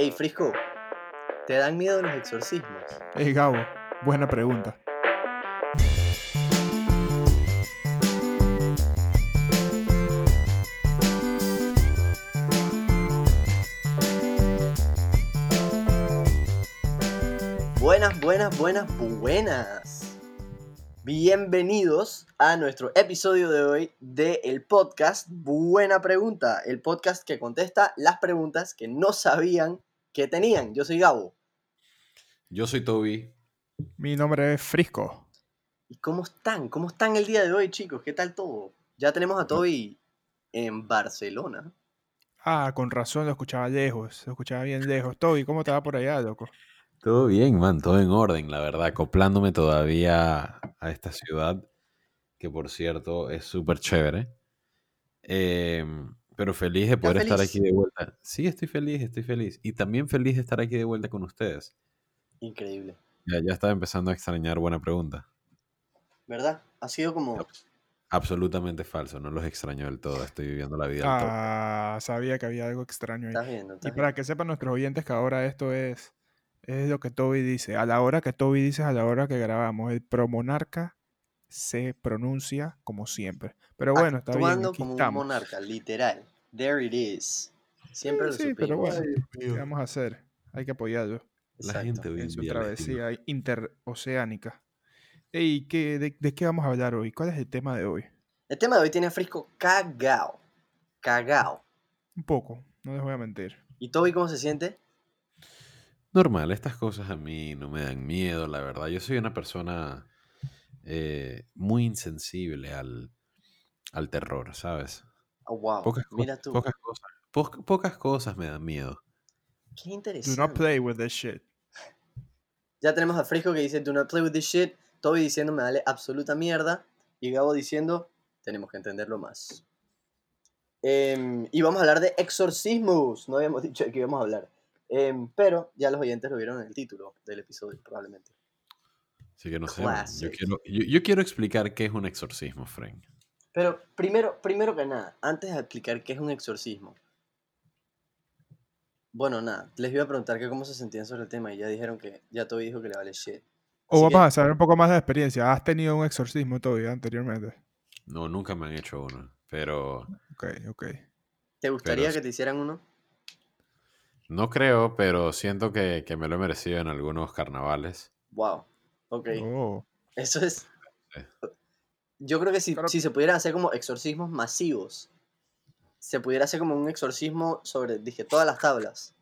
Hey, Frisco, ¿te dan miedo los exorcismos? Hey, Gabo, buena pregunta. Buenas, buenas, buenas, buenas. Bienvenidos a nuestro episodio de hoy del el podcast Buena Pregunta, el podcast que contesta las preguntas que no sabían que tenían. Yo soy Gabo. Yo soy Toby. Mi nombre es Frisco. ¿Y cómo están? ¿Cómo están el día de hoy, chicos? ¿Qué tal todo? Ya tenemos a Toby en Barcelona. Ah, con razón lo escuchaba lejos, lo escuchaba bien lejos. Toby, ¿cómo te va por allá, loco? Todo bien, man, todo en orden, la verdad, acoplándome todavía a esta ciudad, que por cierto es súper chévere. Em, pero feliz de ¿Estás poder estar aquí de vuelta. Sí, estoy feliz, estoy feliz. Y también feliz de estar aquí de vuelta con ustedes. Increíble. Ya, ya estaba empezando a extrañar buena pregunta. ¿Verdad? Ha sido como... Absolutamente falso, no los extraño del todo, estoy viviendo la vida al tope. Ah, sabía que había algo extraño ahí. ¿Estás viendo? Y ¿Estás para que sepan nuestros oyentes que ahora esto es, es lo que Toby dice. A la hora que Toby dice, a la hora que grabamos. El promonarca se pronuncia como siempre. Pero viendo? bueno, está bien, aquí como un monarca, literal. There it is. Siempre Sí, lo sí, pero bueno, ¿qué vamos a hacer? Hay que apoyarlo La Exacto. gente hoy en su travesía interoceánica. Ey, ¿qué, de, de qué vamos a hablar hoy? ¿Cuál es el tema de hoy? El tema de hoy tiene a Frisco cagao. Cagao. Un poco, no les voy a mentir. ¿Y Toby cómo se siente? Normal, estas cosas a mí no me dan miedo, la verdad. Yo soy una persona eh, muy insensible al, al terror, ¿sabes? Oh, wow. Pocas, Mira tú. pocas cosas, po- pocas cosas me dan miedo. Qué Do interesante. not play with this shit. Ya tenemos a Frisco que dice, do not play with this shit. Toby diciendo, me vale absoluta mierda. Y Gabo diciendo, tenemos que entenderlo más. Em, y vamos a hablar de exorcismos. No habíamos dicho de qué íbamos a hablar. Em, pero ya los oyentes lo vieron en el título del episodio, probablemente. Así que no sé, yo quiero, yo, yo quiero explicar qué es un exorcismo, Frank. Pero primero, primero que nada, antes de explicar qué es un exorcismo. Bueno, nada, les iba a preguntar que cómo se sentían sobre el tema y ya dijeron que ya Toby dijo que le vale shit. O vamos que- a saber un poco más de la experiencia. ¿Has tenido un exorcismo todavía anteriormente? No, nunca me han hecho uno, pero Ok, ok. ¿Te gustaría que te hicieran uno? no creo, pero siento que, que me lo he merecido en algunos carnavales. Wow. Ok. Oh, Eso es. Sí. Yo creo que si, Claro. si se pudieran hacer como exorcismos masivos, se pudiera hacer como un exorcismo sobre, dije, todas las tablas.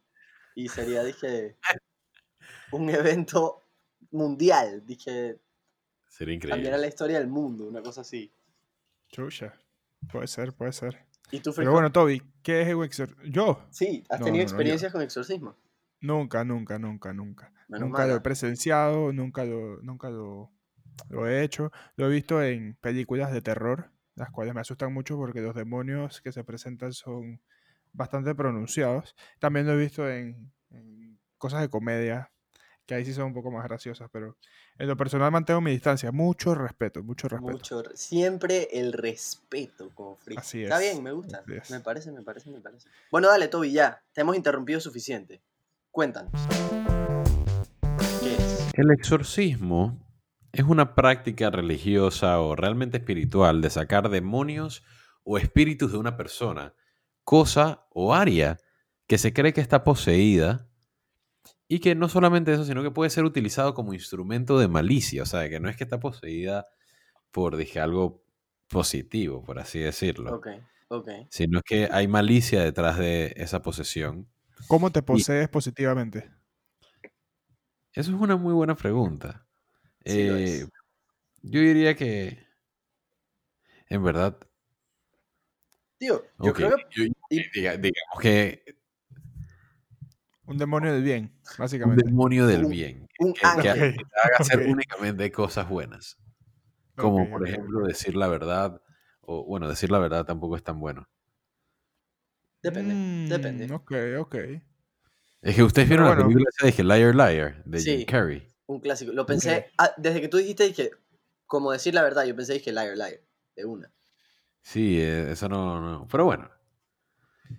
Y sería, dije, un evento mundial. Dije, Sería cambiará increíble. la historia del mundo, una cosa así. chucha. Puede ser, puede ser. ¿Y tú, Pero bueno, Toby, ¿qué es un exorcismo? Yo, Sí, ¿has No, tenido no, no, yo- experiencias con exorcismo? nunca, nunca, nunca, nunca. Menos nunca lo he presenciado, nunca lo, nunca lo, lo he hecho. Lo he visto en películas de terror, las cuales me asustan mucho porque los demonios que se presentan son bastante pronunciados. También lo he visto en, en cosas de comedia, que ahí sí son un poco más graciosas, pero en lo personal mantengo mi distancia. Mucho respeto, mucho respeto. Mucho, re- siempre el respeto con Frisco. Así Está es, bien, me gusta. Me parece, me parece, me parece. Bueno, dale, Toby, ya. Te hemos interrumpido suficiente. Cuéntanos. ¿Qué es? El exorcismo es una práctica religiosa o realmente espiritual de sacar demonios o espíritus de una persona, cosa o área que se cree que está poseída y que no solamente eso, sino que puede ser utilizado como instrumento de malicia, o sea, que no es que está poseída por, dije, algo positivo, por así decirlo, Ok, ok. sino que hay malicia detrás de esa posesión. ¿Cómo te posees positivamente? Eso es una muy buena pregunta. Sí lo Eh, es. yo diría que, en verdad, Tío, yo creo que. yo- y- diga- digamos que Un demonio del bien, un básicamente. demorio del Un- bien, un que, que ángel. Haga hacer únicamente cosas buenas, como por ejemplo decir la verdad, o bueno, decir la verdad tampoco es tan bueno. Depende, Mm, depende. Ok, ok. Es que ustedes vieron la película esa de que Liar Liar, de Sí. Jim Carrey. Un clásico. Lo pensé. ah, desde que tú dijiste, dije. Como decir la verdad, yo pensé, dije liar, liar. De una. Sí, eh, eso no, no, pero bueno.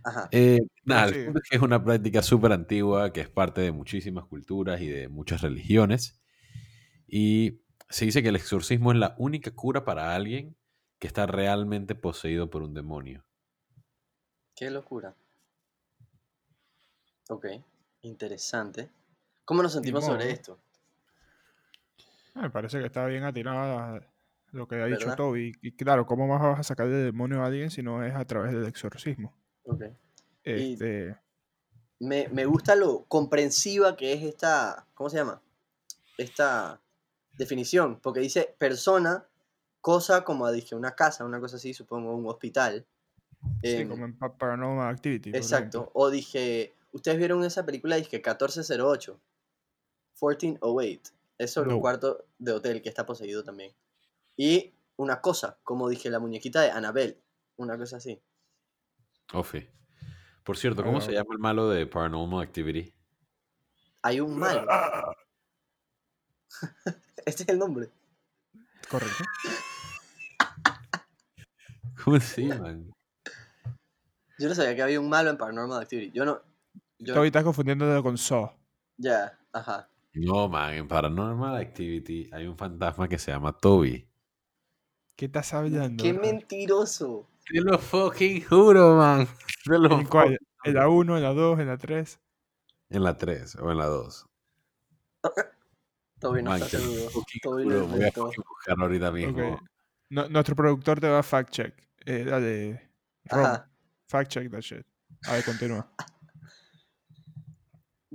Ajá. Eh, nada, sí. es que es una práctica súper antigua que es parte de muchísimas culturas y de muchas religiones. Y se dice que el exorcismo es la única cura para alguien que está realmente poseído por un demonio. Qué locura. Ok, interesante. ¿Cómo nos sentimos sobre esto? Ah, Me parece que está bien atinada lo que ha dicho ¿Verdad? Toby. Y claro, ¿cómo más vas a sacar de demonio a alguien si no es a través del exorcismo? Ok. Este, Me, me gusta lo comprensiva que es esta, ¿cómo se llama? Esta definición, porque dice persona, cosa como dije, una casa, una cosa así, supongo, un hospital. sí, Em, como en Pa- Paranormal Activity. exacto. O dije, ustedes vieron esa película, dije 1408, 1408. Es sobre un cuarto de hotel que está poseído también. Y una cosa, como dije, la muñequita de Annabelle, una cosa así. Ofi. Por cierto, ¿cómo Ah. se llama el malo de Paranormal Activity? Hay un mal. Este es el nombre. Correcto. ¿Cómo se llaman? Yo no sabía que había un malo en Paranormal Activity. Yo no. Yo, estás confundiéndolo con Saw. Ya, ajá. No, man, en Paranormal Activity hay un fantasma que se llama Toby. ¿Qué estás hablando? ¡Qué bro? mentiroso! Te lo fucking juro, man. Te lo ¿En cuál? fucking ¿En la 1, en la 2, en la 3? En la 3 o en la 2. Toby no Man, está seguro. Toby juro, lo voy a buscar ahorita mismo. Ok. No- nuestro productor te va a fact check. Eh, dale. Rom, Ajá. fact check that shit. A ver, continúa.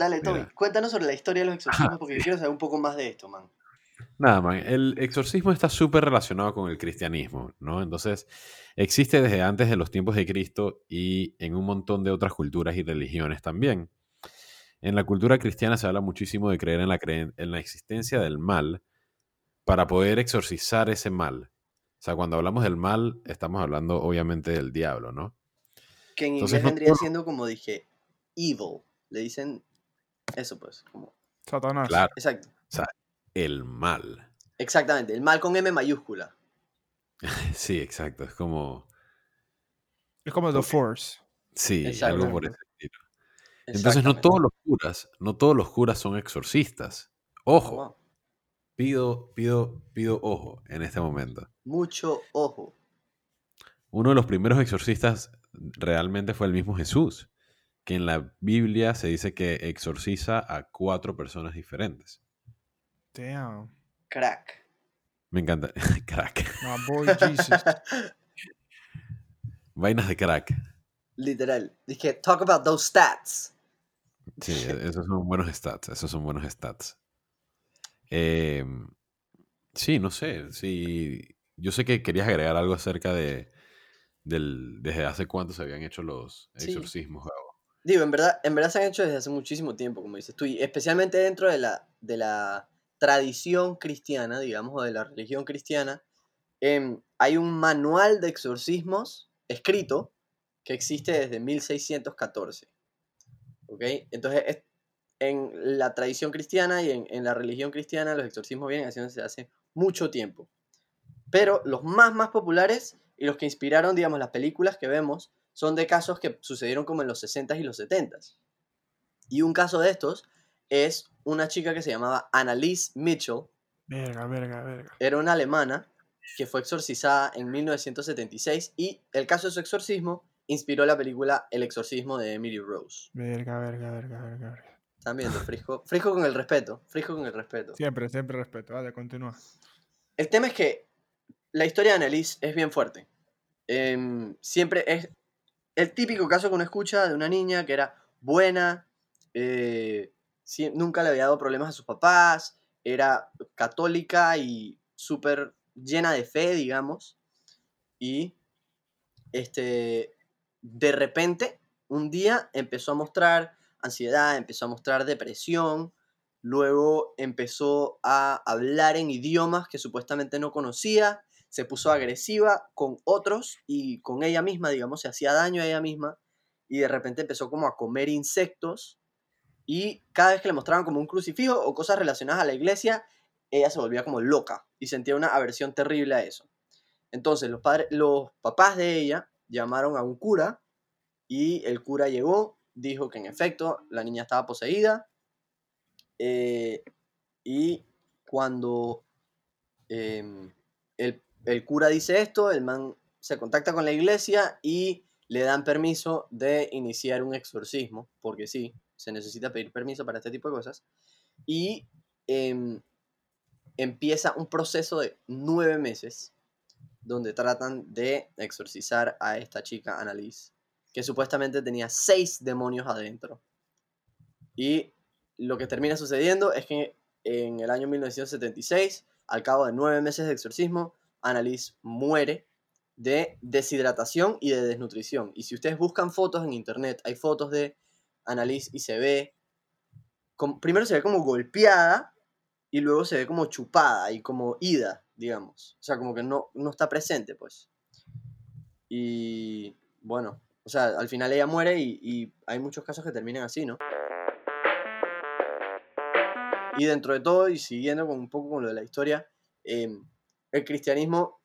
Dale, Toby, Mira. cuéntanos sobre la historia de los exorcismos porque yo quiero saber un poco más de esto, man. Nada, man, el exorcismo está súper relacionado con el cristianismo, ¿no? Entonces, existe desde antes de los tiempos de Cristo y en un montón de otras culturas y religiones también. En la cultura cristiana se habla muchísimo de creer en la, en la existencia del mal para poder exorcizar ese mal. O sea, cuando hablamos del mal, estamos hablando obviamente del diablo, ¿no? Que en Entonces, inglés vendría siendo como dije, evil. Le dicen eso, pues. Como... Satanás. Claro, Exacto. el mal. Exactamente. El mal con M mayúscula. Sí, exacto. Es como, Es como The. Force. sí, Exacto. algo por ese estilo. Entonces, no todos los curas, no todos los curas son exorcistas. Ojo, Wow. pido, pido, pido ojo en este momento. Mucho ojo. Uno de los primeros exorcistas realmente fue el mismo Jesús, que en la Biblia se dice que exorciza a cuatro personas diferentes. Damn. Crack. Me encanta. crack. My boy Jesus. Vainas de crack. Literal. Dije, talk about those stats. Sí, esos son buenos stats. Esos son buenos stats. Eh, sí, no sé. Sí, yo sé que querías agregar algo acerca de del, desde hace cuánto se habían hecho los Sí. exorcismos. Gabo. Digo, en verdad, en verdad se han hecho desde hace muchísimo tiempo, como dices tú, y especialmente dentro de la, de la tradición cristiana, digamos, o de la religión cristiana, em, hay un manual de exorcismos escrito que existe desde 1614. ¿Ok? Entonces, es- en la tradición cristiana y en, en la religión cristiana, los exorcismos vienen haciéndose hace mucho tiempo. Pero los más, más populares y los que inspiraron, digamos, las películas que vemos son de casos que sucedieron como en los 60s y los 70s. Y un caso de estos es una chica que se llamaba Annalise Mitchell, Verga, verga, verga. era una alemana que fue exorcizada en 1976 y el caso de su exorcismo inspiró la película El exorcismo de Emily Rose. Verga, verga, verga, verga. verga. Están viendo, Frisco, Frisco con el respeto, Frisco con el respeto. Siempre, siempre respeto. Vale, continúa. El tema es que la historia de Annalise es bien fuerte. Em, siempre es el típico caso que uno escucha de una niña que era buena, eh, nunca le había dado problemas a sus papás, era católica y súper llena de fe, digamos. Y este, de repente, un día empezó a mostrar ansiedad, empezó a mostrar depresión, luego empezó a hablar en idiomas que supuestamente no conocía, se puso agresiva con otros y con ella misma, digamos, se hacía daño a ella misma y de repente empezó como a comer insectos y cada vez que le mostraban como un crucifijo o cosas relacionadas a la iglesia, ella se volvía como loca y sentía una aversión terrible a eso. Entonces los, padres, los papás de ella llamaron a un cura y el cura llegó, dijo que en efecto la niña estaba poseída. eh, y cuando em, el, el cura dice esto, el man se contacta con la iglesia y le dan permiso de iniciar un exorcismo, porque sí, se necesita pedir permiso para este tipo de cosas. Y em, empieza un proceso de nueve meses donde tratan de exorcizar a esta chica Annalise, que supuestamente tenía seis demonios adentro. Y lo que termina sucediendo es que en el año 1976, al cabo de nueve meses de exorcismo, Annalise muere de deshidratación y de desnutrición. Y si ustedes buscan fotos en internet, hay fotos de Annalise y se ve, como- primero se ve como golpeada y luego se ve como chupada y como ida, digamos. O sea, como que no, no está presente, pues. Y bueno, o sea, al final ella muere y, y hay muchos casos que terminan así, ¿no? Y dentro de todo, y siguiendo con un poco con lo de la historia, em, el cristianismo,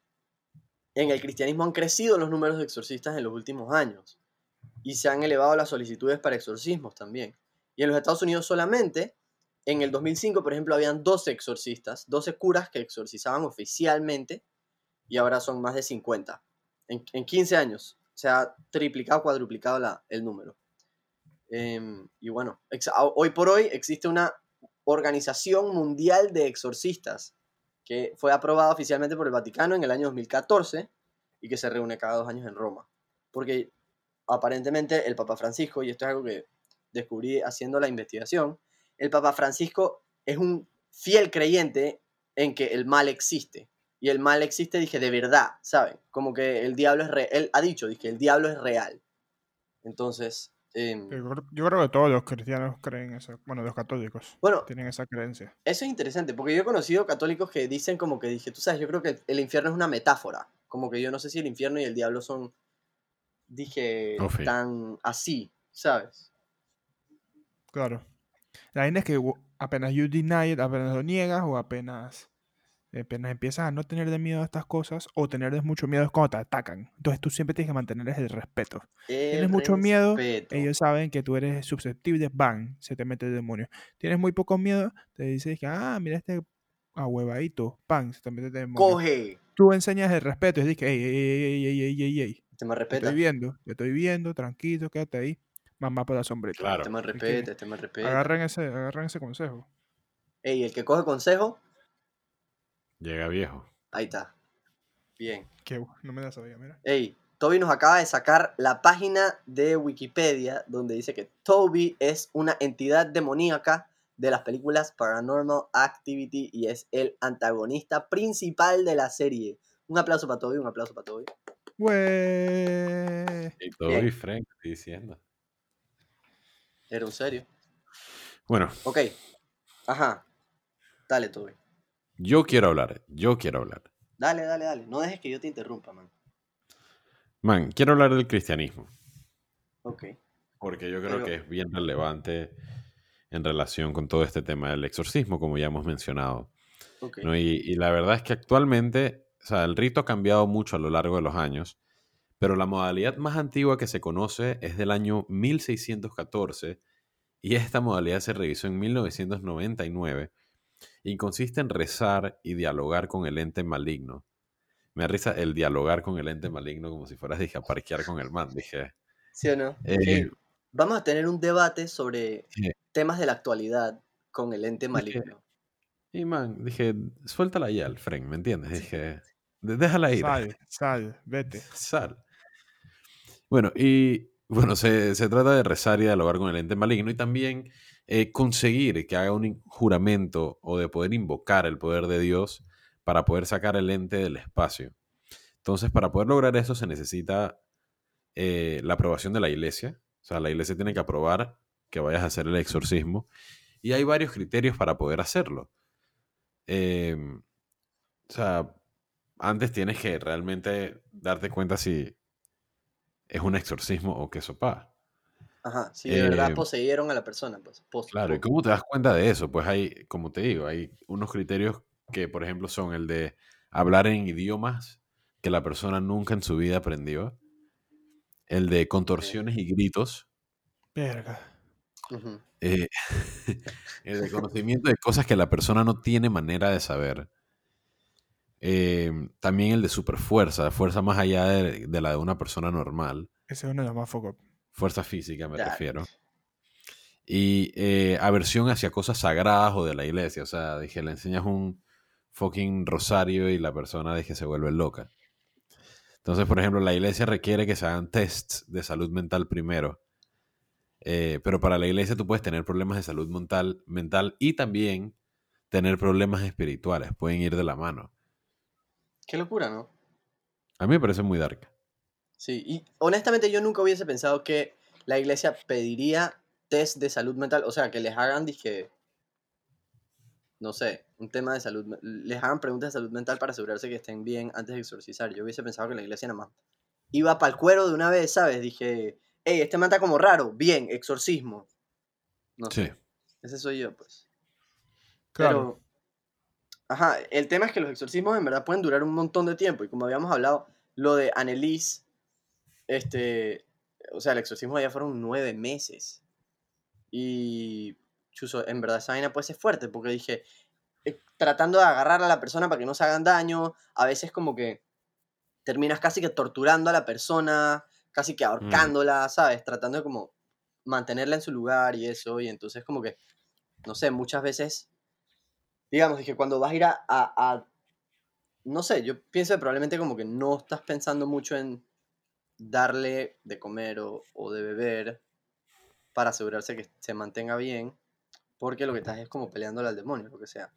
en el cristianismo han crecido los números de exorcistas en los últimos años y se han elevado las solicitudes para exorcismos también. Y en los Estados Unidos solamente, en el 2005, por ejemplo, habían 12 exorcistas, 12 curas que exorcizaban oficialmente y ahora son más de 50. En, en 15 años se ha triplicado, cuadruplicado el número. Em, y bueno, hoy por hoy existe una organización mundial de exorcistas que fue aprobada oficialmente por el Vaticano en el año 2014 y que se reúne cada dos años en Roma. Porque aparentemente el Papa Francisco, y esto es algo que descubrí haciendo la investigación, el Papa Francisco es un fiel creyente en que el mal existe. Y el mal existe, dije, de verdad, ¿saben? Como que el diablo es real. Él ha dicho, dije, el diablo es real. Entonces, Yo creo, yo creo que todos los cristianos creen eso. Bueno, los católicos bueno, tienen esa creencia. Eso es interesante, porque yo he conocido católicos que dicen como que dije, tú sabes, yo creo que el infierno es una metáfora. Como que yo no sé si el infierno y el diablo son, dije, tan así, ¿sabes? Claro. La vaina es que apenas you deny it, apenas lo niegas o apenas, apenas empiezas a no tener de miedo a estas cosas o tenerles mucho miedo es cuando te atacan. Entonces tú siempre tienes que mantener el respeto. Tienes El mucho miedo. Ellos saben que tú eres susceptible, van, se te mete el demonio. Tienes muy poco miedo, te dices que, ah, mira este ahuevadito, pan, se te mete el demonio. Coge. Tú enseñas el respeto y dices, ey, ey, ey, ey, ey, ey, ey, Te me te respeta. estoy viendo, te estoy viendo, tranquilo, quédate ahí. Mamá por la sombrita. Claro. Te me respeta, te me respeta. Agarren ese, agarren ese consejo. Ey, el que coge consejo, Llega viejo. ahí está. Bien. Que bu- no me la sabía, mira. Ey, Toby nos acaba de sacar la página de Wikipedia donde dice que Toby es una entidad demoníaca de las películas Paranormal Activity y es el antagonista principal de la serie. Un aplauso para Toby, un aplauso para Toby. Güey. Y todo Bien. Frank estoy diciendo. Era un serio. Bueno, Ok. Ajá. Dale, Toby. Yo quiero hablar. Yo quiero hablar. Dale, dale, dale. No dejes que yo te interrumpa, man. Man, quiero hablar del cristianismo. Ok. Porque yo creo Pero- que es bien relevante en relación con todo este tema del exorcismo, como ya hemos mencionado. Ok. ¿no? Y, y la verdad es que actualmente, o sea, el rito ha cambiado mucho a lo largo de los años, pero la modalidad más antigua que se conoce es del año 1614 y esta modalidad se revisó en 1999 y consiste en rezar y dialogar con el ente maligno. Me da risa el dialogar con el ente maligno como si fueras, dije, a parquear con el man. Dije, ¿Sí o no? eh, vamos a tener un debate sobre Sí. temas de la actualidad con el ente maligno. y man, dije, suéltala ya, al Fren, ¿me entiendes? Dije, "De- déjala ir. Sal, sal, vete. Sal. Bueno, y bueno, se, se trata de rezar y dialogar con el ente maligno y también eh, conseguir que haga un juramento o de poder invocar el poder de Dios para poder sacar el ente del espacio. Entonces, para poder lograr eso se necesita eh, la aprobación de la iglesia. O sea, la iglesia tiene que aprobar que vayas a hacer el exorcismo. Y hay varios criterios para poder hacerlo. Em, o sea, antes tienes que realmente darte cuenta si es un exorcismo o que sopa. Ajá, si de verdad Eh, poseyeron a la persona, pues. pos- Claro, ¿y cómo te das cuenta de eso? Pues hay, como te digo, hay unos criterios que, por ejemplo, son el de hablar en idiomas que la persona nunca en su vida aprendió. el de contorsiones y gritos, Verga. Eh, el de conocimiento de cosas que la persona no tiene manera de saber. Eh, también el de superfuerza, fuerza más allá de, de la de una persona normal. Ese es uno de los más focos. Fuerza física, me refiero. Y eh, aversión hacia cosas sagradas o de la iglesia. O sea, dije, le enseñas un fucking rosario y la persona dije, se vuelve loca. Entonces, por ejemplo, la iglesia requiere que se hagan tests de salud mental primero. Eh, pero para la iglesia tú puedes tener problemas de salud mental, mental y también tener problemas espirituales. Pueden ir de la mano. Qué locura, ¿no? A mí me parece muy dark. Sí, y honestamente yo nunca hubiese pensado que la iglesia pediría test de salud mental, o sea, que les hagan, dije, no sé, un tema de salud, les hagan preguntas de salud mental para asegurarse que estén bien antes de exorcizar. Yo hubiese pensado que la iglesia nada más iba para el cuero de una vez, ¿sabes? Dije, hey, este está como raro, bien, exorcismo. No Sí. sé, ese soy yo, pues. Claro. Pero, ajá, el tema es que los exorcismos en verdad pueden durar un montón de tiempo. Y como habíamos hablado, lo de Annelies, este, o sea, el exorcismo ya fueron nueve meses. Y, chuzo, en verdad esa vaina puede ser fuerte, porque dije, eh, tratando de agarrar a la persona para que no se hagan daño, a veces como que terminas casi que torturando a la persona, casi que ahorcándola, ¿sabes? Tratando de como mantenerla en su lugar y eso, y entonces como que, no sé, muchas veces, digamos, dije, cuando vas a ir a, a- a- no sé, yo pienso que probablemente como que no estás pensando mucho en darle de comer o, de beber para asegurarse que se mantenga bien, porque lo que estás es como peleándole al demonio, lo que sea.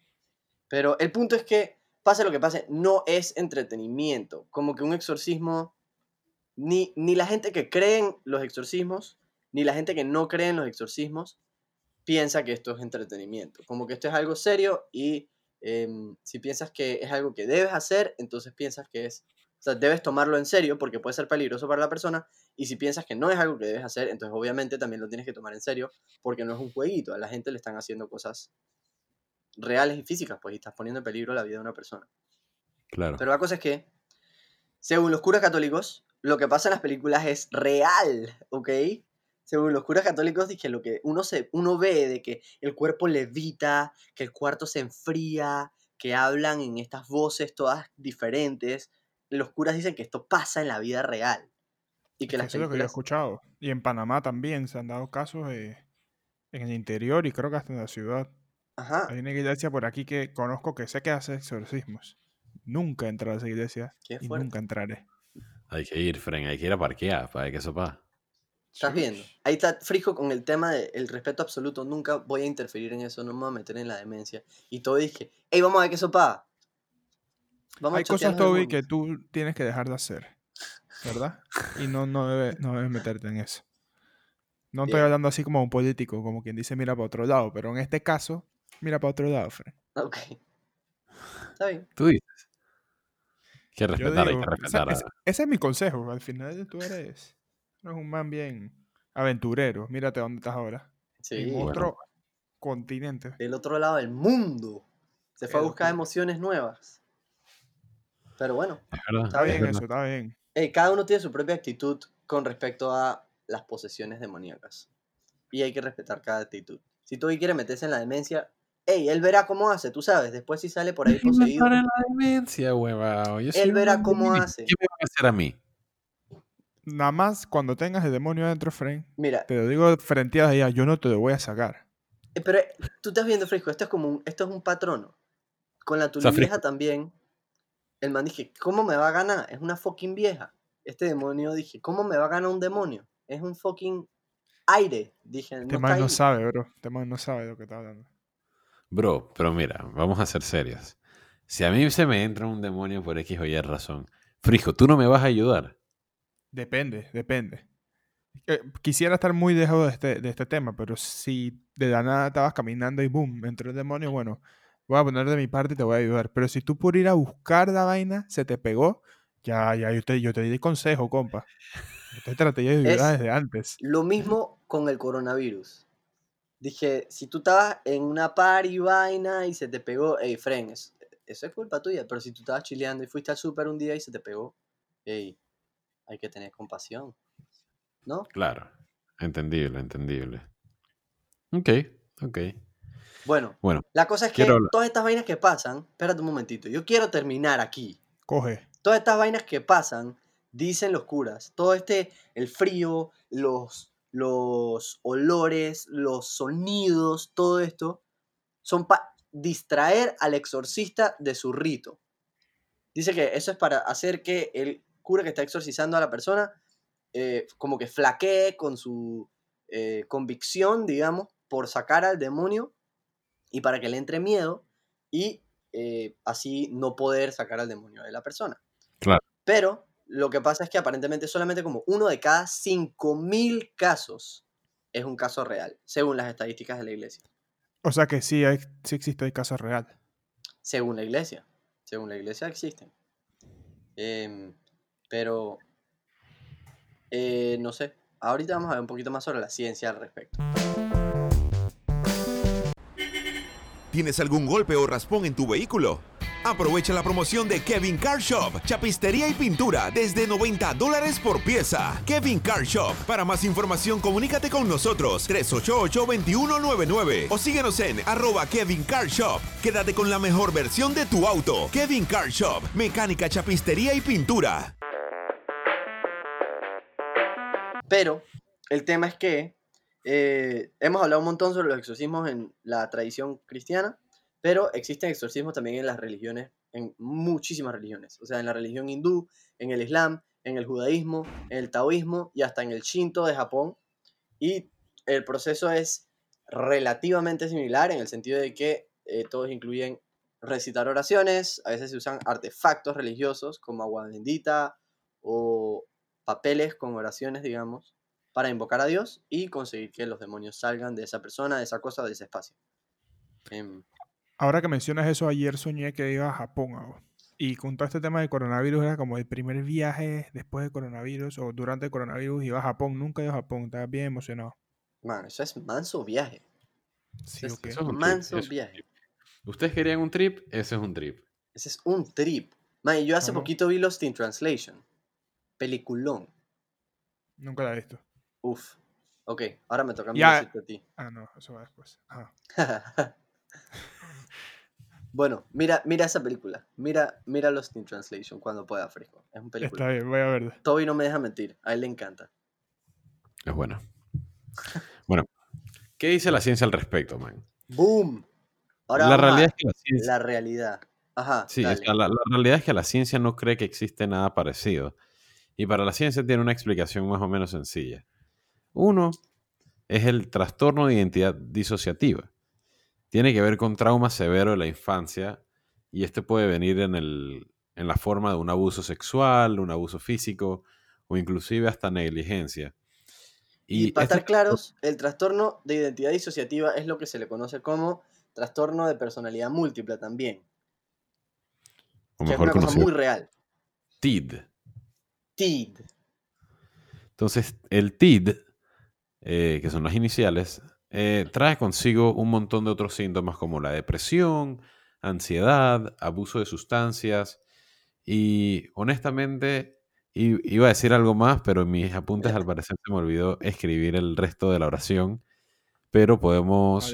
Pero el punto es que, pase lo que pase, no es entretenimiento. Como que un exorcismo, ni, ni la gente que cree en los exorcismos, ni la gente que no cree en los exorcismos, piensa que esto es entretenimiento. Como que esto es algo serio y em, si piensas que es algo que debes hacer, entonces piensas que es, o sea, debes tomarlo en serio porque puede ser peligroso para la persona. Y si piensas que no es algo que debes hacer, entonces obviamente también lo tienes que tomar en serio porque no es un jueguito. A la gente le están haciendo cosas reales y físicas, pues, y estás poniendo en peligro la vida de una persona. Claro. Pero la cosa es que, según los curas católicos, lo que pasa en las películas es real, ¿ok? Según los curas católicos, dije lo que uno, se, uno ve de que el cuerpo levita, que el cuarto se enfría, que hablan en estas voces todas diferentes. Los curas dicen que esto pasa en la vida real. Y que Es que las eso es lo que yo he escuchado. Y en Panamá también se han dado casos eh, en el interior y creo que hasta en la ciudad. Ajá, Hay una iglesia por aquí que conozco que sé que hace exorcismos. Nunca he entrado a esa iglesia Qué y fuerte. nunca entraré. Hay que ir, Fren, hay que ir a parquear para que eso pasa. estás viendo. Ahí está Frijo con el tema del respeto absoluto. Nunca voy a interferir en eso, no me voy a meter en la demencia. Y todo dije, hey, vamos a ver qué sopa. Vamos Hay a cosas, Toby, demonios". que tú tienes que dejar de hacer. ¿Verdad? Y no, no, debes, no debes meterte en eso. No estoy Bien. hablando así como un político, como quien dice mira para otro lado, pero en este caso, mira para otro lado, Fred. Ok. Está bien. Tú dices. Hay que respetar, hay que esa- respetar. a- ese, ese es mi consejo. Al final tú eres, eres un man bien aventurero. Mírate dónde estás ahora. Sí. en bueno. otro continente. Del otro lado del mundo. Se fue a buscar emociones nuevas. Pero bueno, verdad, Está es bien eso, está bien. eh, cada uno tiene su propia actitud con respecto a las posesiones demoníacas. Y hay que respetar cada actitud. Si Toby quiere meterse en la demencia, hey, él verá cómo hace, tú sabes. Después si sale por ahí poseído. en la demencia, huevado. Yo Él verá cómo hace. ¿Qué me van a hacer a mí? Nada más cuando tengas el demonio adentro, Fren, Mira, te lo digo frente a ella, yo no te lo voy a sacar. eh, pero tú estás viendo, Frisco, esto es como un, esto es un patrono. Con la sea, vieja también, el man dije, ¿cómo me va a ganar? Es una fucking vieja. Este demonio dije, ¿cómo me va a ganar un demonio? Es un fucking aire. Dije, no Este está man no sabe, bro. Este man no sabe de lo que está hablando. Bro, pero mira, vamos a ser serios. Si a mí se me entra un demonio por X o Y razón, Frijo, ¿tú no me vas a ayudar? Depende, depende. Eh, quisiera estar muy dejado de este, de este tema, pero si de la nada estabas caminando y boom, entró el demonio, bueno, voy a poner de mi parte y te voy a ayudar. Pero si tú por ir a buscar la vaina se te pegó, ya, ya, yo te, yo te di consejo, compa. Yo te traté de ayudar Es- desde antes. Lo mismo con el coronavirus. Dije, si tú estabas en una party vaina y se te pegó, hey, Fren, es- eso es culpa tuya. Pero si tú estabas chileando y fuiste al súper un día y se te pegó, hey, hay que tener compasión. ¿no? Claro. Entendible, entendible. Ok, ok. Bueno, Bueno, la cosa es que todas estas vainas que pasan, espérate un momentito, yo quiero terminar aquí. Coge. Todas estas vainas que pasan, dicen los curas, todo este, el frío, los, los olores, los sonidos, todo esto, son para distraer al exorcista de su rito. Dice que eso es para hacer que el cura que está exorcizando a la persona eh, como que flaquee con su eh, convicción, digamos, por sacar al demonio y para que le entre miedo y eh, así no poder sacar al demonio de la persona. Claro. Pero lo que pasa es que aparentemente solamente como uno de cada 5.000 casos es un caso real, según las estadísticas de la iglesia. O sea que sí, hay, sí existe el caso real. Según la iglesia. Según la iglesia existen. Em, pero, eh, no sé. Ahorita vamos a ver un poquito más sobre la ciencia al respecto. ¿Tienes algún golpe o raspón en tu vehículo? Aprovecha la promoción de Kevin Car Shop, chapistería y pintura desde 90 dólares por pieza. Kevin Car Shop. Para más información, comunícate con nosotros 388-2199 o síguenos en arroba Kevin Car Shop. Quédate con la mejor versión de tu auto. Kevin Car Shop, mecánica, chapistería y pintura. Pero el tema es que eh, hemos hablado un montón sobre los exorcismos en la tradición cristiana, pero existen exorcismos también en las religiones, en muchísimas religiones. O sea, en la religión hindú, en el islam, en el judaísmo, en el taoísmo y hasta en el shinto de Japón. Y el proceso es relativamente similar en el sentido de que eh, todos incluyen recitar oraciones, a veces se usan artefactos religiosos como agua bendita o papeles con oraciones, digamos, para invocar a Dios y conseguir que los demonios salgan de esa persona, de esa cosa, de ese espacio. Em, Ahora que mencionas eso, ayer soñé que iba a Japón. abo. Y con todo este tema del coronavirus era como el primer viaje después del coronavirus o durante el coronavirus iba a Japón. Nunca iba a Japón, estaba bien emocionado. man, eso es manso viaje. Sí, eso es un manso viaje. ¿Ustedes querían un trip? Ese es un trip. Ese es un trip. Man, yo hace poquito vi Lost in Translation. Peliculón. Nunca la he visto. Uf. Ok, ahora me toca a mí Ya. decirte a ti. Ah, no, eso va después. Ajá. bueno, mira, mira esa película. Mira, mira Lost in Translation cuando pueda, fresco. Es un Está película. bien, voy a verla. Toby no me deja mentir. A él le encanta. Es buena. Bueno, ¿qué dice la ciencia al respecto, man? ¡Boom! Ahora la realidad es que la ciencia... la realidad. Ajá. Sí, o dale. sea, la, la realidad es que la ciencia no cree que existe nada parecido. Y para la ciencia tiene una explicación más o menos sencilla. Uno es el trastorno de identidad disociativa. Tiene que ver con trauma severo de la infancia y este puede venir en, el, en la forma de un abuso sexual, un abuso físico o inclusive hasta negligencia. Y, para este estar claros, el trastorno de identidad disociativa es lo que se le conoce como trastorno de personalidad múltiple también. o Que es mejor una cosa conocido muy real. TID. TID. Entonces, el TID, eh, que son las iniciales, eh, trae consigo un montón de otros síntomas como la depresión, ansiedad, abuso de sustancias y honestamente i- iba a decir algo más, pero en mis apuntes al parecer se me olvidó escribir el resto de la oración, pero podemos...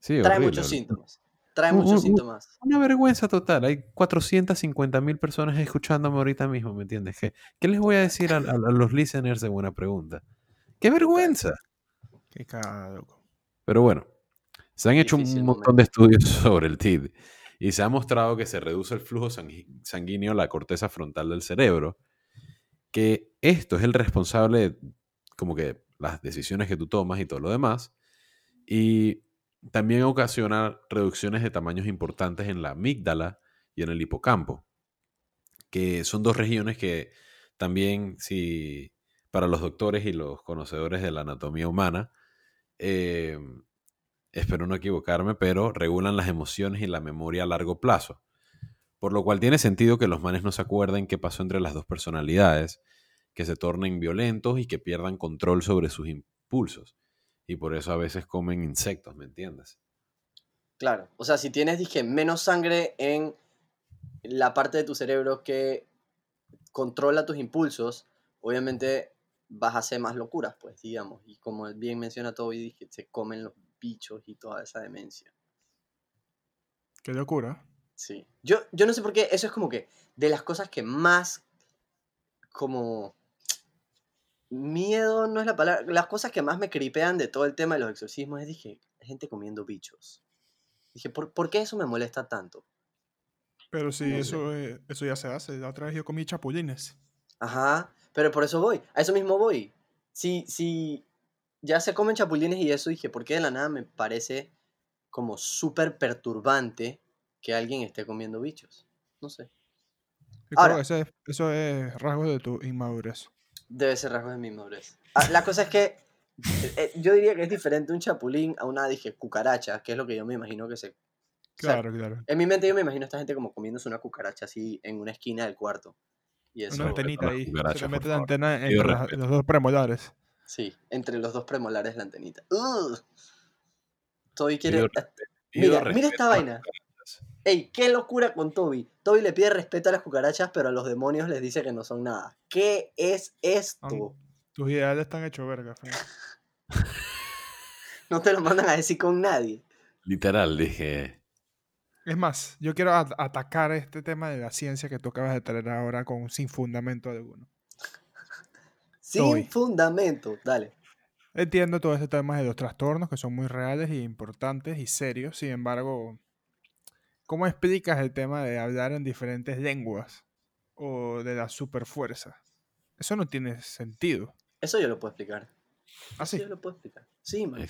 Sí, Trae horrible, muchos síntomas. Trae Un- muchos un- síntomas. Una vergüenza total. Hay 450 mil personas escuchándome ahorita mismo, ¿me entiendes? ¿Qué, qué les voy a decir a, a- a los listeners de Buena Pregunta? ¡Qué vergüenza! Qué cagada. Pero bueno, se han hecho un montón de estudios sobre el TID y se ha mostrado que se reduce el flujo sangu- sanguíneo a la corteza frontal del cerebro, que esto es el responsable de como que las decisiones que tú tomas y todo lo demás, y también ocasiona reducciones de tamaños importantes en la amígdala y en el hipocampo, que son dos regiones que también, si para los doctores y los conocedores de la anatomía humana, eh, espero no equivocarme, pero regulan las emociones y la memoria a largo plazo. Por lo cual tiene sentido que los manes no se acuerden qué pasó entre las dos personalidades, que se tornen violentos y que pierdan control sobre sus impulsos. Y por eso a veces comen insectos, ¿me entiendes? Claro. O sea, si tienes, dije, menos sangre en la parte de tu cerebro que controla tus impulsos, obviamente vas a hacer más locuras, pues, digamos. Y como bien menciona Toby, que se comen los bichos y toda esa demencia. Qué locura. Sí. Yo, yo no sé por qué, eso es como que de las cosas que más, como, miedo no es la palabra, las cosas que más me cripean de todo el tema de los exorcismos es, dije, gente comiendo bichos. Dije, ¿por, ¿por qué eso me molesta tanto? Pero sí, No sé. eso, eh, eso ya se hace. La otra vez yo comí chapulines. Ajá, pero por eso voy, a eso mismo voy. Si, si ya se comen chapulines y eso, dije, ¿por qué de la nada me parece como súper perturbante que alguien esté comiendo bichos? No sé. Ahora- ese es- eso es rasgo de tu inmadurez. Debe ser rasgo de mi madurez. Ah, la cosa es que eh, eh, yo diría que es diferente un chapulín a una, dije, cucaracha, que es lo que yo me imagino que se... o sea, Claro, claro. en mi mente yo me imagino a esta gente como comiéndose una cucaracha así en una esquina del cuarto. Y eso, Una antenita ahí. Se le mete la antena entre los dos premolares. sí, entre los dos premolares la antenita. ¡Ugh! Toby quiere... Pido Pido Mira, mira esta vaina. Ey, qué locura con Toby. Toby le pide respeto a las cucarachas, pero a los demonios les dice que no son nada. ¿Qué es esto? Tus ideales están hechos verga. No te lo mandan a decir con nadie. Literal, dije. Es más, yo quiero at- atacar este tema de la ciencia que tú acabas de traer ahora con sin fundamento alguno. Sin fundamento. Dale. Entiendo todo este tema de los trastornos que son muy reales y importantes y serios. Sin embargo, ¿cómo explicas el tema de hablar en diferentes lenguas o de la superfuerza? Eso no tiene sentido. Eso yo lo puedo explicar. Eso Así. yo lo puedo explicar. Sí, man.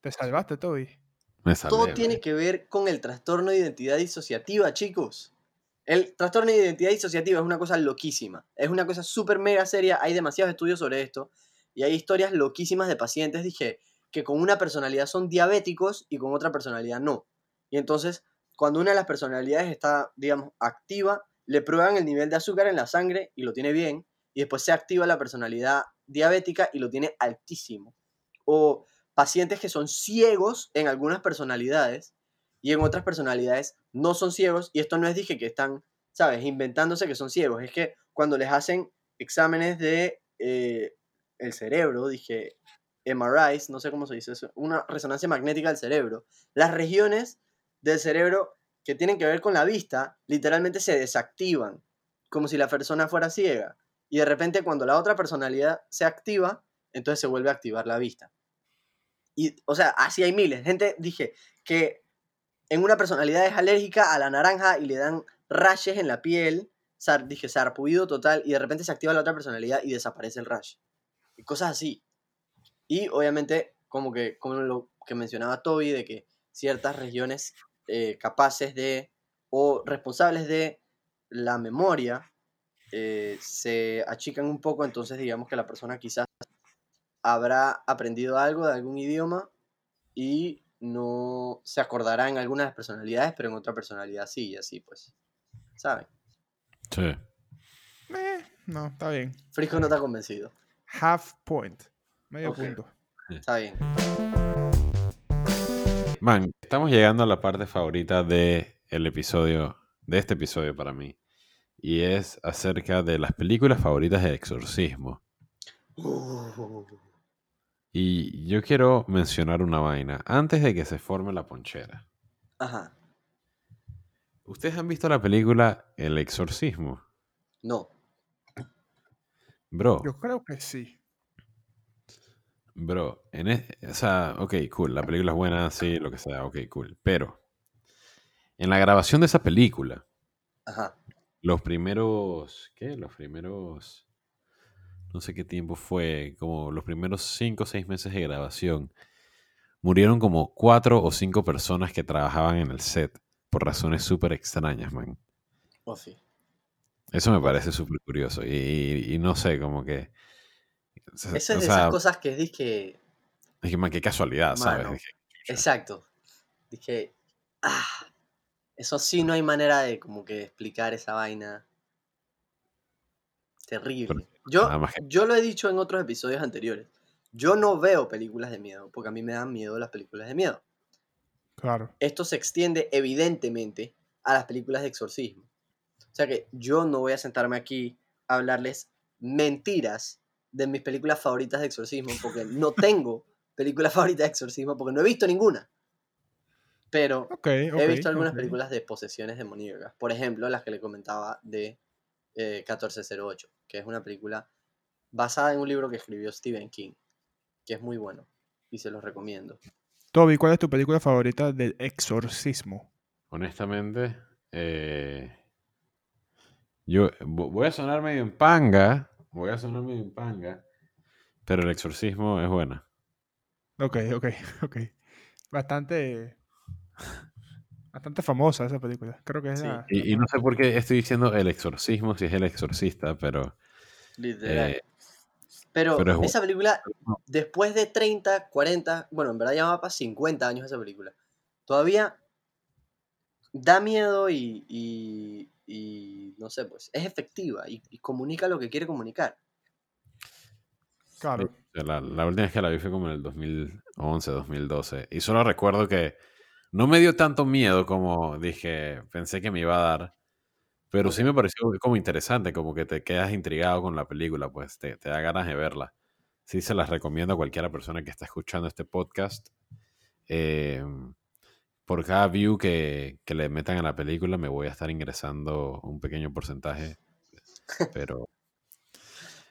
Te salvaste, Toby. Me salvé, Todo tiene que ver con el trastorno de identidad disociativa, chicos. El trastorno de identidad disociativa es una cosa loquísima. Es una cosa súper mega seria. Hay demasiados estudios sobre esto. Y hay historias loquísimas de pacientes, dije, que con una personalidad son diabéticos y con otra personalidad no. Y entonces, cuando una de las personalidades está, digamos, activa, le prueban el nivel de azúcar en la sangre y lo tiene bien. Y después se activa la personalidad diabética y lo tiene altísimo. O pacientes que son ciegos en algunas personalidades y en otras personalidades no son ciegos. Y esto no es, dije, que están, ¿sabes?, inventándose que son ciegos. Es que cuando les hacen exámenes de eh, el cerebro, dije, MRIs, no sé cómo se dice eso, una resonancia magnética del cerebro, las regiones del cerebro que tienen que ver con la vista, literalmente se desactivan, como si la persona fuera ciega. Y de repente cuando la otra personalidad se activa, entonces se vuelve a activar la vista. Y, o sea, así hay miles. Gente, dije, que en una personalidad es alérgica a la naranja y le dan rashes en la piel, dije, sarpullido total, y de repente se activa la otra personalidad y desaparece el rash. Y cosas así. Y obviamente, como que, como lo que mencionaba Toby, de que ciertas regiones eh, capaces de, o responsables de la memoria, eh, se achican un poco, entonces digamos que la persona quizás habrá aprendido algo de algún idioma y no se acordará en algunas personalidades, pero en otra personalidad sí, y así pues. ¿Saben? Sí. Eh, no, está bien. Frisco no está convencido. Half point. Medio punto. Está bien. Man, estamos llegando a la parte favorita de el episodio, de este episodio para mí. Y es acerca de las películas favoritas de exorcismo. Uh, Y yo quiero mencionar una vaina antes de que se forme la ponchera. ajá. ¿Ustedes han visto la película El exorcismo? No. Bro, Yo creo que sí. bro, en es- o sea, ok, cool, la película es buena, sí, lo que sea, ok, cool. Pero en la grabación de esa película, Ajá. los primeros, ¿qué? Los primeros, no sé qué tiempo fue, como los primeros cinco o seis meses de grabación, murieron como cuatro o cinco personas que trabajaban en el set por razones súper extrañas, man. Oh, sí. Eso me parece súper curioso. Y, y- y no sé, como que. o sea, Eso es o de sea, esas cosas que dije. dije, man, qué casualidad, ¿sabes? Dije, Exacto. Dije. Ah. Eso sí no hay manera de como que explicar esa vaina. Terrible. Yo, yo lo he dicho en otros episodios anteriores. Yo no veo películas de miedo, porque a mí me dan miedo las películas de miedo. Claro. Esto se extiende evidentemente a las películas de exorcismo. O sea que yo no voy a sentarme aquí a hablarles mentiras de mis películas favoritas de exorcismo, porque no tengo películas favoritas de exorcismo, porque no he visto ninguna. Pero he visto algunas películas de posesiones demoníacas. Por ejemplo, las que le comentaba de eh, 1408, que es una película basada en un libro que escribió Stephen King, que es muy bueno y se los recomiendo. Toby, ¿cuál es tu película favorita del exorcismo? Honestamente, eh, yo vo- voy a sonar medio en panga, voy a sonar medio en panga, pero el exorcismo es buena. Ok, ok, ok. Bastante. Bastante famosa esa película. Creo que es Sí. la. Y, y no sé por qué estoy diciendo el exorcismo si es el exorcista, pero Literal. eh, Pero, pero es bu- esa película, no. después de 30, 40, bueno, en verdad ya va para 50 años esa película, todavía da miedo y, y- y no sé, pues es efectiva y, y comunica lo que quiere comunicar. Claro. La, la última vez que la vi fue como en el 2011, 2012. Y solo recuerdo que no me dio tanto miedo como dije, pensé que me iba a dar. Pero sí me pareció como interesante, como que te quedas intrigado con la película, pues te, te da ganas de verla. Sí se las recomiendo a cualquiera persona que está escuchando este podcast. Eh, por cada view que, que le metan a la película me voy a estar ingresando un pequeño porcentaje. Pero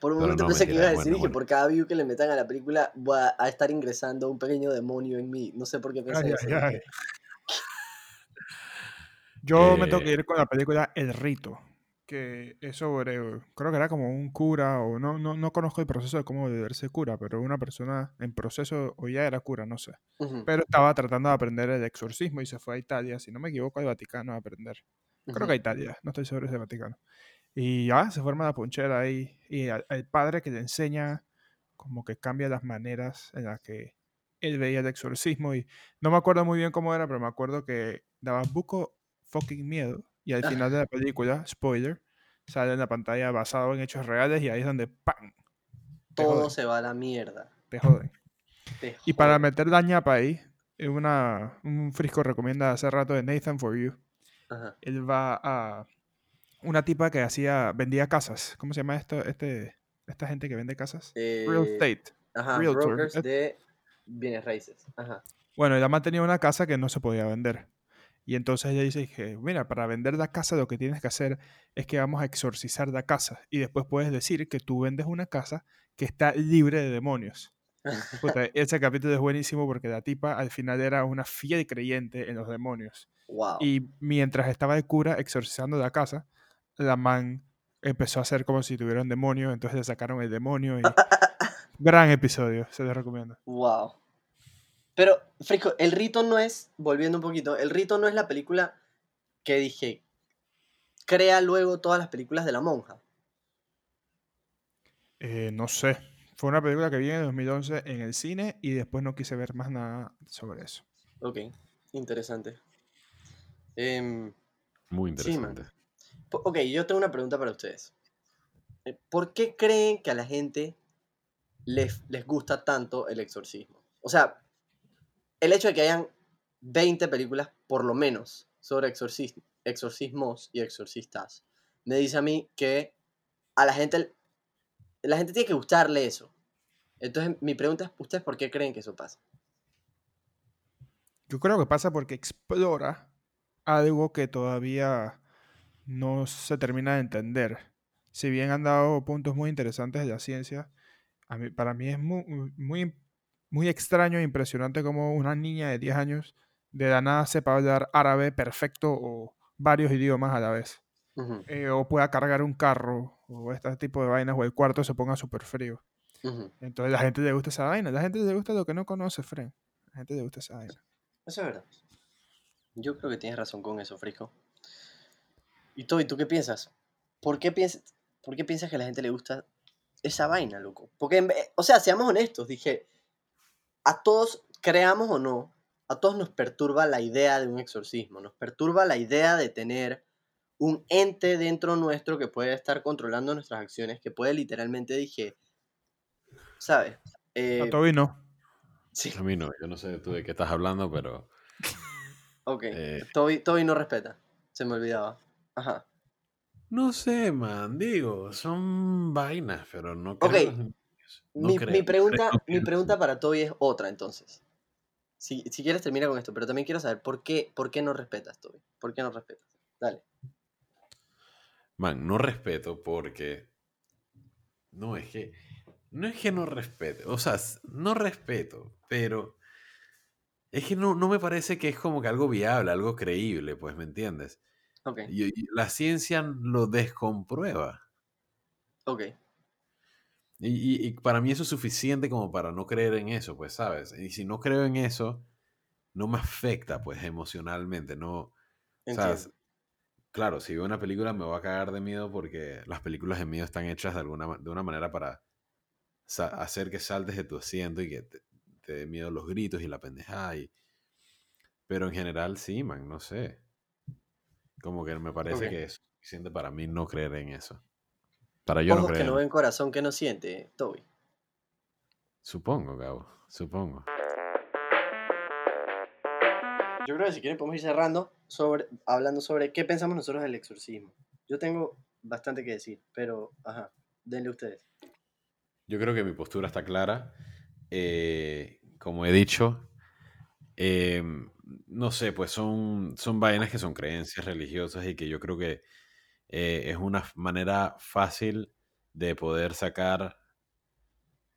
Por un Pero momento no, pensé que ibas a decir, buena, dije, buena. por cada view que le metan a la película voy a, estar ingresando un pequeño demonio en mí. No sé por qué pensé Ay, eso. ay, ay. Yo me tengo que Eh, ir con la película El Rito, que es sobre, creo que era como un cura, o no, no, no conozco el proceso de cómo debe ser cura, pero una persona en proceso, o ya era cura, no sé. Ujú, Pero estaba tratando de aprender el exorcismo y se fue a Italia, si no me equivoco, al Vaticano a aprender. Creo ujú. que a Italia, no estoy seguro si es el Vaticano. Y ya, se forma la ponchera ahí. Y el padre que le enseña, como que cambia las maneras en las que él veía el exorcismo. Y no me acuerdo muy bien cómo era, pero me acuerdo que daba buco fucking miedo. Y al final de la película, spoiler, sale en la pantalla basado en hechos reales y ahí es donde ¡pam! Todo joden, se va a la mierda. te joden. te Y para joden. meter la ñapa ahí, eh, una, un frisco recomienda hace rato de Nathan For You. Ajá. él va a una tipa que hacía vendía casas. ¿Cómo se llama esto? Este, esta gente que vende casas. Real Eh, estate. Ajá, Realtor. brokers de bienes raíces. Ajá. Bueno, ella mantenía una casa que no se podía vender. Y entonces ella dice que, mira, para vender la casa lo que tienes que hacer es que vamos a exorcizar la casa. Y después puedes decir que tú vendes una casa que está libre de demonios. Puta, ese capítulo es buenísimo porque la tipa al final era una fiel creyente en los demonios. Wow. Y mientras estaba el cura exorcizando la casa, la man empezó a hacer como si tuviera un demonio, entonces le sacaron el demonio y... Gran episodio, se los recomiendo. Wow. Pero, Frisco, el rito no es, volviendo un poquito, el rito no es la película que dije, crea luego todas las películas de la monja. Eh, no sé, fue una película que vi en 2011 en el cine y después no quise ver más nada sobre eso. Ok, interesante. Em, muy interesante. Ok, yo tengo una pregunta para ustedes. Eh, ¿Por qué creen que a la gente les, les gusta tanto el exorcismo? O sea, el hecho de que hayan 20 películas, por lo menos, sobre exorcis- exorcismos y exorcistas, me dice a mí que a la gente, la gente tiene que gustarle eso. Entonces, mi pregunta es, ¿ustedes por qué creen que eso pasa? Yo creo que pasa porque explora algo que todavía no se termina de entender. Si bien han dado puntos muy interesantes de la ciencia, a mí- para mí es muy, muy, muy extraño e impresionante como una niña de 10 años de la nada sepa hablar árabe perfecto o varios idiomas a la vez. Eh, o pueda cargar un carro o este tipo de vainas o el cuarto se ponga súper frío. ujú. Entonces la gente le gusta esa vaina. La gente le gusta lo que no conoce, Fren. La gente le gusta esa vaina. Eso es verdad. Yo creo que tienes razón con eso, Frisco. Y Toby, ¿tú qué piensas? ¿Por qué, piensas, ¿Por qué piensas que a la gente le gusta esa vaina, loco? Porque, en o sea, seamos honestos, dije, a todos, creamos o no, a todos nos perturba la idea de un exorcismo, nos perturba la idea de tener un ente dentro nuestro que puede estar controlando nuestras acciones, que puede literalmente, dije, ¿sabes? Eh, A Toby no. sí, A mí no, yo no sé tú de qué estás hablando, pero ok. eh, Toby, Toby no respeta, se me olvidaba. Ajá. no sé, man, digo, son vainas, pero no Ok. creo. demonios. No Mi, creo, mi no pregunta, creo, mi pregunta para Toby es otra, entonces. Si, si quieres termina con esto, pero también quiero saber por qué, por qué no respetas, Toby. ¿Por qué no respetas? Dale. Man, no respeto porque. No, es que. No es que no respete. O sea, no respeto, pero. Es que no, no me parece que es como que algo viable, algo creíble, pues, ¿me entiendes? Y, y la ciencia lo descomprueba. ok. Y, y- y para mí eso es suficiente como para no creer en eso, pues, ¿sabes? Y si no creo en eso, no me afecta, pues, emocionalmente. No, Entiendo. claro, si veo una película me voy a cagar de miedo porque las películas de miedo están hechas de, alguna, de una manera para hacer que saltes de tu asiento y que te, te dé miedo los gritos y la pendejada. y- Pero en general sí, man, no sé. Como que me parece que es suficiente para mí no creer en eso. Para yo no Ojos creer que no en ven, corazón que no siente, Toby. Supongo, Gabo, supongo. Yo creo que si quieren podemos ir cerrando sobre, hablando sobre qué pensamos nosotros del exorcismo. Yo tengo bastante que decir, pero, ajá, denle ustedes. Yo creo que mi postura está clara. Eh, como he dicho, eh, no sé, pues son, son vainas que son creencias religiosas y que yo creo que eh, es una manera fácil de poder sacar.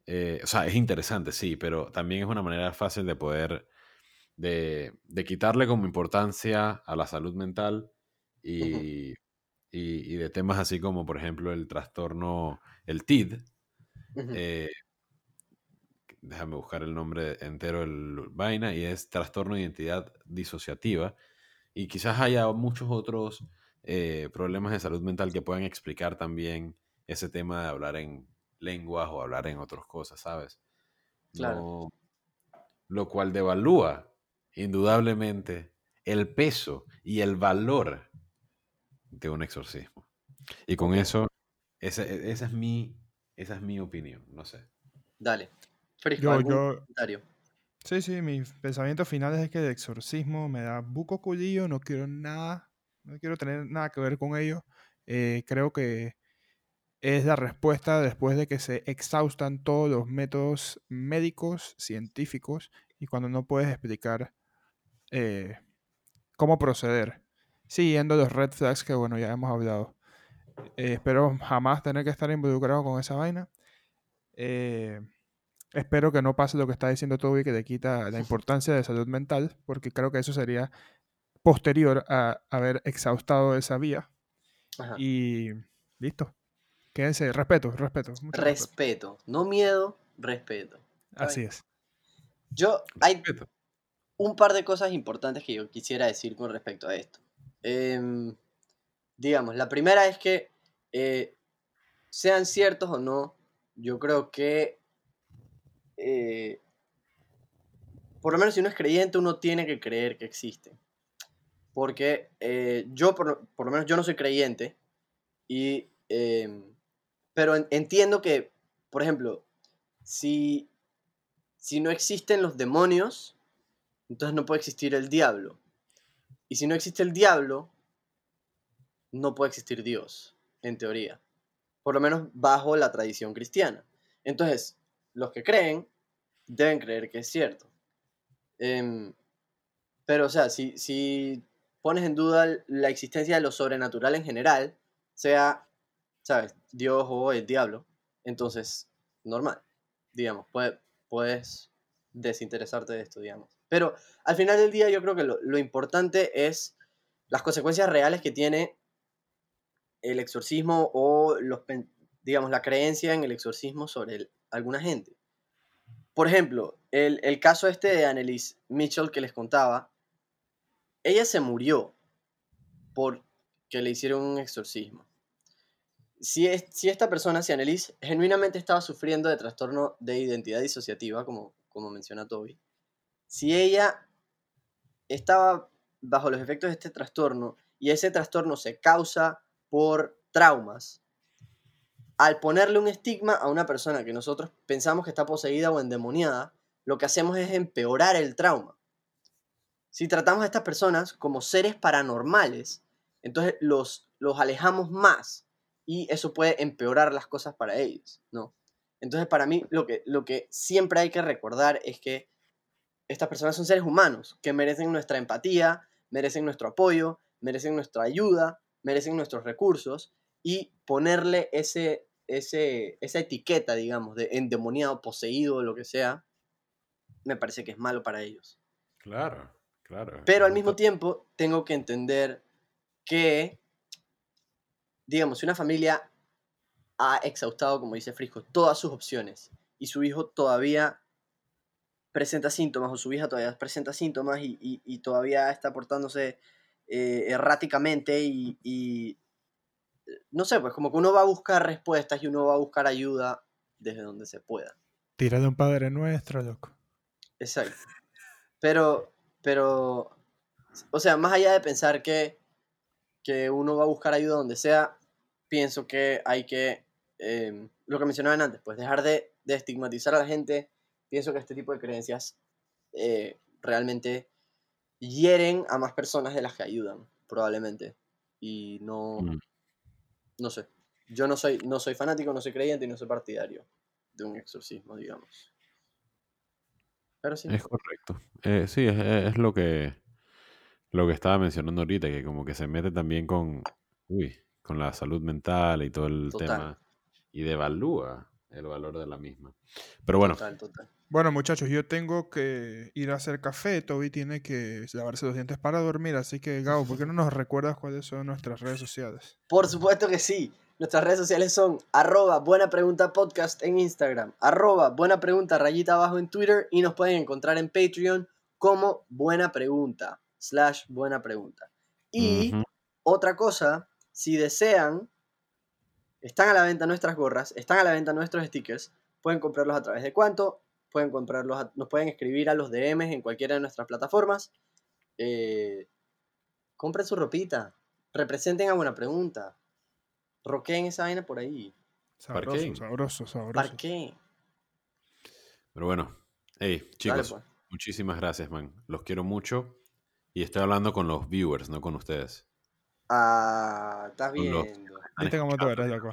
eh, o sea, es interesante, sí, pero también es una manera fácil de poder. de, de quitarle como importancia a la salud mental y, y- y de temas así como, por ejemplo, el trastorno, el TID. Eh, déjame buscar el nombre entero del vaina, y es trastorno de identidad disociativa. Y quizás haya muchos otros eh, problemas de salud mental que puedan explicar también ese tema de hablar en lenguas o hablar en otras cosas, ¿sabes? Claro. No- lo cual devalúa indudablemente el peso y el valor de un exorcismo. Y con eso, esa, e- esa es mi, esa es mi opinión, no sé. Dale. Frisco, Yo, ¿algún yo, comentario? sí, sí, mis pensamientos finales es que el exorcismo me da buco culillo, no quiero nada, no quiero tener nada que ver con ello. Eh, creo que es la respuesta después de que se exhaustan todos los métodos médicos, científicos, y cuando no puedes explicar eh, cómo proceder, siguiendo los red flags que, bueno, ya hemos hablado. Eh, espero jamás tener que estar involucrado con esa vaina. Eh, espero que no pase lo que está diciendo Toby, que le quita la importancia de salud mental, porque creo que eso sería posterior a haber exhaustado esa vía. Ajá. Y listo. Quédense, respeto, respeto. respeto. Respeto, no miedo, respeto. Así es. Yo, hay Respeto. un par de cosas importantes que yo quisiera decir con respecto a esto. Em, digamos, la primera es que eh, sean ciertos o no, yo creo que eh, por lo menos si uno es creyente, uno tiene que creer que existe. Porque eh, yo, por, lo- menos yo no soy creyente, y, em, pero en- entiendo que, por ejemplo, si, si no existen los demonios, entonces no puede existir el diablo. Y si no existe el diablo, no puede existir Dios, en teoría. Por lo menos bajo la tradición cristiana. Entonces, los que creen deben creer que es cierto. Em, pero, o sea, si, si pones en duda la existencia de lo sobrenatural en general, sea, ¿sabes? Dios o el diablo, entonces, normal. Digamos, puede- puedes desinteresarte de esto, digamos. Pero al final del día yo creo que lo, lo importante es las consecuencias reales que tiene el exorcismo o los, digamos, la creencia en el exorcismo sobre alguna gente. Por ejemplo, el, el caso este de Annelise Mitchell que les contaba, ella se murió porque le hicieron un exorcismo. Si, es- si esta persona, si Annelise, genuinamente estaba sufriendo de trastorno de identidad disociativa, como, como menciona Toby, si ella estaba bajo los efectos de este trastorno y ese trastorno se causa por traumas, al ponerle un estigma a una persona que nosotros pensamos que está poseída o endemoniada, lo que hacemos es empeorar el trauma. Si tratamos a estas personas como seres paranormales, entonces los, los alejamos más y eso puede empeorar las cosas para ellos, ¿no? Entonces, para mí, lo que, lo que siempre hay que recordar es que estas personas son seres humanos que merecen nuestra empatía, merecen nuestro apoyo, merecen nuestra ayuda, merecen nuestros recursos y ponerle ese, ese, esa etiqueta, digamos, de endemoniado, poseído, lo que sea, me parece que es malo para ellos. Claro, claro. Pero al mismo tiempo tengo que entender que, digamos, si una familia ha exhaustado, como dice Frisco, todas sus opciones y su hijo todavía presenta síntomas o su hija todavía presenta síntomas y, y- y todavía está portándose eh, erráticamente y, y, no sé, pues como que uno va a buscar respuestas y uno va a buscar ayuda desde donde se pueda. Tira de un padre nuestro, loco. Exacto. Pero, pero, o sea, más allá de pensar que, que uno va a buscar ayuda donde sea, pienso que hay que, eh, lo que mencionaban antes, pues dejar de, de estigmatizar a la gente. Pienso que este tipo de creencias eh, realmente hieren a más personas de las que ayudan, probablemente. Y no, Mm. No sé. Yo no soy, no soy fanático, no soy creyente y no soy partidario de un exorcismo, digamos. Pero sí. Es correcto. Eh, sí, es, es lo que lo que estaba mencionando ahorita, que como que se mete también con, uy, con la salud mental y todo el Total. tema y devalúa el valor de la misma. Pero bueno, Total, total. Bueno, muchachos, yo tengo que ir a hacer café. Toby tiene que lavarse los dientes para dormir. Así que, Gabo, ¿por qué no nos recuerdas cuáles son nuestras redes sociales? Por supuesto que sí. Nuestras redes sociales son arroba buena pregunta podcast en Instagram, arroba buena pregunta rayita abajo en Twitter y nos pueden encontrar en Patreon como buena pregunta, slash buena pregunta. Y otra cosa, si desean, están a la venta nuestras gorras, están a la venta nuestros stickers, pueden comprarlos a través de cuánto, pueden comprarlos, nos pueden escribir a los DMs en cualquiera de nuestras plataformas. Eh, compren su ropita, representen a buena pregunta, roqueen esa vaina por ahí. Sabroso, Parqueen. sabroso, sabroso. Parqueen. pero bueno. Hey, Dale, chicos, pues. muchísimas gracias, man. Los quiero mucho. Y estoy hablando con los viewers, no con ustedes. Ah, estás viendo. ¿Viste cómo tú escuchando. eres, loco?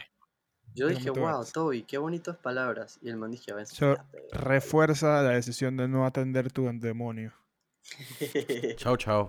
Yo dije, wow. Toby, qué bonitas palabras. Y el man dije, a ver. Eso refuerza la decisión de no atender tu demonio. Chao, chao.